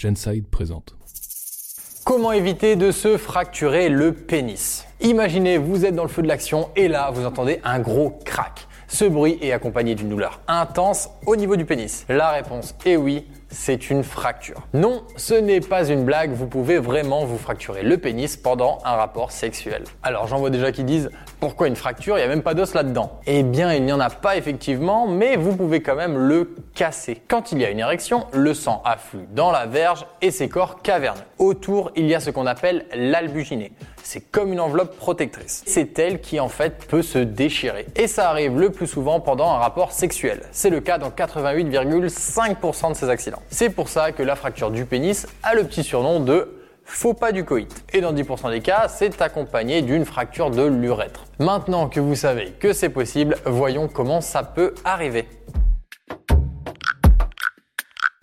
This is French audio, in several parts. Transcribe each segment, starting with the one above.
Genside présente. Comment éviter de se fracturer le pénis? Imaginez, vous êtes dans le feu de l'action et là, vous entendez un gros crack. Ce bruit est accompagné d'une douleur intense au niveau du pénis. La réponse est oui, c'est une fracture. Non, ce n'est pas une blague, vous pouvez vraiment vous fracturer le pénis pendant un rapport sexuel. Alors j'en vois déjà qui disent pourquoi une fracture, il n'y a même pas d'os là-dedans. Eh bien, il n'y en a pas effectivement, mais vous pouvez quand même le casser. Quand il y a une érection, le sang afflue dans la verge et ses corps caverneux. Autour, il y a ce qu'on appelle l'albuginée. C'est comme une enveloppe protectrice. C'est elle qui en fait peut se déchirer. Et ça arrive le plus souvent pendant un rapport sexuel. C'est le cas dans 88,5% de ces accidents. C'est pour ça que la fracture du pénis a le petit surnom de faux pas du coït. Et dans 10% des cas, c'est accompagné d'une fracture de l'urètre. Maintenant que vous savez que c'est possible, voyons comment ça peut arriver.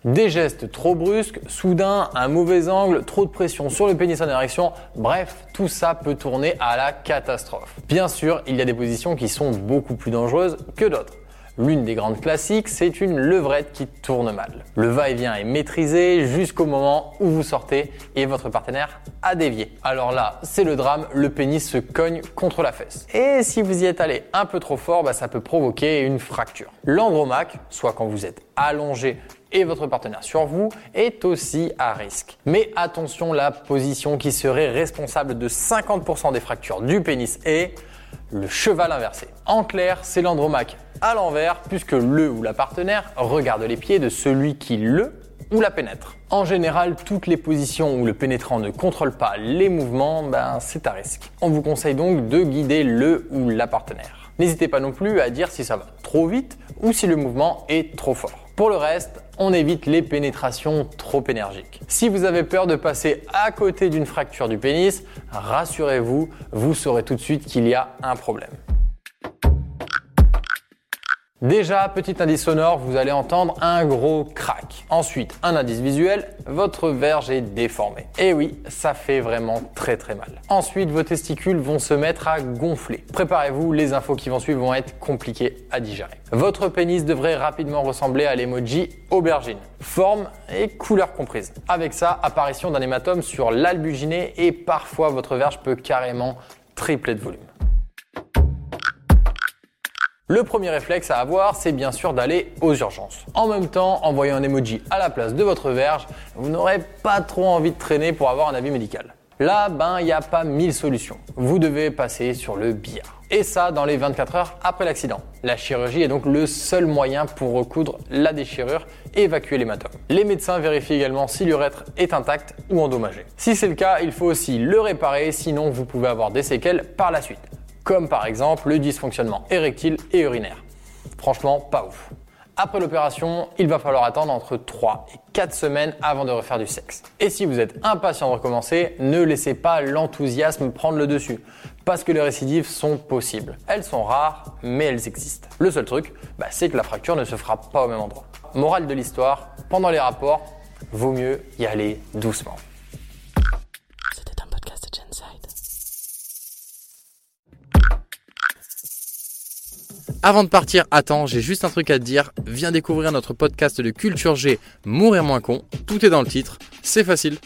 Des gestes trop brusques, soudain, un mauvais angle, trop de pression sur le pénis en érection, bref, tout ça peut tourner à la catastrophe. Bien sûr, il y a des positions qui sont beaucoup plus dangereuses que d'autres. L'une des grandes classiques, c'est une levrette qui tourne mal. Le va-et-vient est maîtrisé jusqu'au moment où vous sortez et votre partenaire a dévié. Alors là, c'est le drame, le pénis se cogne contre la fesse. Et si vous y êtes allé un peu trop fort, bah, ça peut provoquer une fracture. L'andromaque, soit quand vous êtes allongé et votre partenaire sur vous est aussi à risque. Mais attention, la position qui serait responsable de 50% des fractures du pénis est le cheval inversé. En clair, c'est l'andromaque à l'envers puisque le ou la partenaire regarde les pieds de celui qui le ou la pénètre. En général, toutes les positions où le pénétrant ne contrôle pas les mouvements, ben, c'est à risque. On vous conseille donc de guider le ou la partenaire. N'hésitez pas non plus à dire si ça va trop vite ou si le mouvement est trop fort. Pour le reste, on évite les pénétrations trop énergiques. Si vous avez peur de passer à côté d'une fracture du pénis, rassurez-vous, vous saurez tout de suite qu'il y a un problème. Déjà, petit indice sonore, vous allez entendre un gros crack. Ensuite, un indice visuel, votre verge est déformée. Et oui, ça fait vraiment très très mal. Ensuite, vos testicules vont se mettre à gonfler. Préparez-vous, les infos qui vont suivre vont être compliquées à digérer. Votre pénis devrait rapidement ressembler à l'emoji aubergine. Forme et couleur comprise. Avec ça, apparition d'un hématome sur l'albuginé et parfois votre verge peut carrément tripler de volume. Le premier réflexe à avoir, c'est bien sûr d'aller aux urgences. En même temps, en voyant un emoji à la place de votre verge, vous n'aurez pas trop envie de traîner pour avoir un avis médical. Là, ben, il n'y a pas mille solutions. Vous devez passer sur le billard. Et ça, dans les 24 heures après l'accident. La chirurgie est donc le seul moyen pour recoudre la déchirure et évacuer l'hématome. Les médecins vérifient également si l'urètre est intact ou endommagé. Si c'est le cas, il faut aussi le réparer, sinon vous pouvez avoir des séquelles par la suite comme par exemple le dysfonctionnement érectile et urinaire. Franchement, pas ouf. Après l'opération, il va falloir attendre entre 3 et 4 semaines avant de refaire du sexe. Et si vous êtes impatient de recommencer, ne laissez pas l'enthousiasme prendre le dessus, parce que les récidives sont possibles. Elles sont rares, mais elles existent. Le seul truc, bah, c'est que la fracture ne se fera pas au même endroit. Morale de l'histoire, pendant les rapports, vaut mieux y aller doucement. C'était un podcast de Genside. Avant de partir, attends, j'ai juste un truc à te dire. Viens découvrir notre podcast de Culture G, Mourir moins con. Tout est dans le titre. C'est facile.